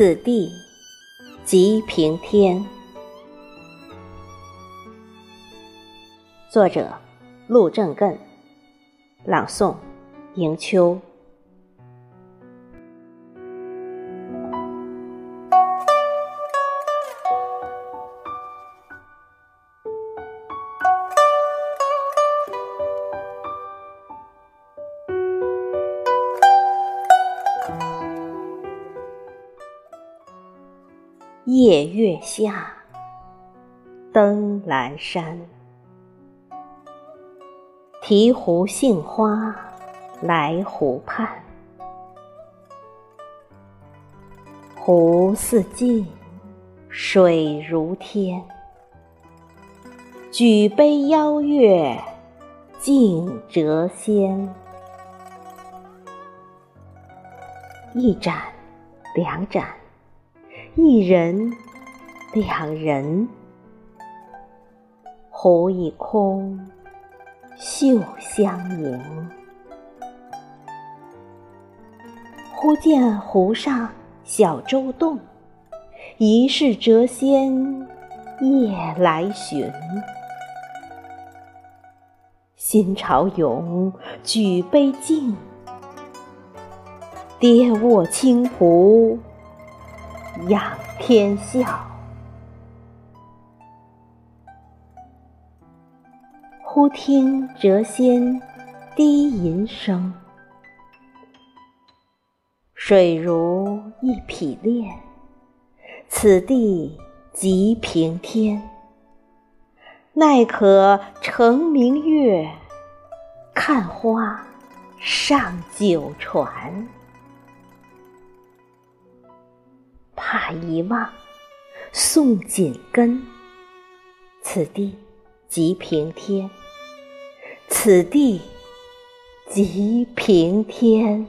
此地即平天。作者：陆正艮，朗诵：迎秋。夜月下，登兰山。提壶杏花来湖畔，湖似镜，水如天。举杯邀月，竞谪仙。一盏，两盏。一人，两人，湖已空，袖相迎。忽见湖上小舟动，疑是谪仙夜来寻。心潮涌，举杯敬，跌卧清湖。仰天笑，忽听谪仙低吟声：“水如一匹练，此地即平天。奈可乘明月，看花上九船。”怕遗忘，送紧根。此地即平天，此地即平天。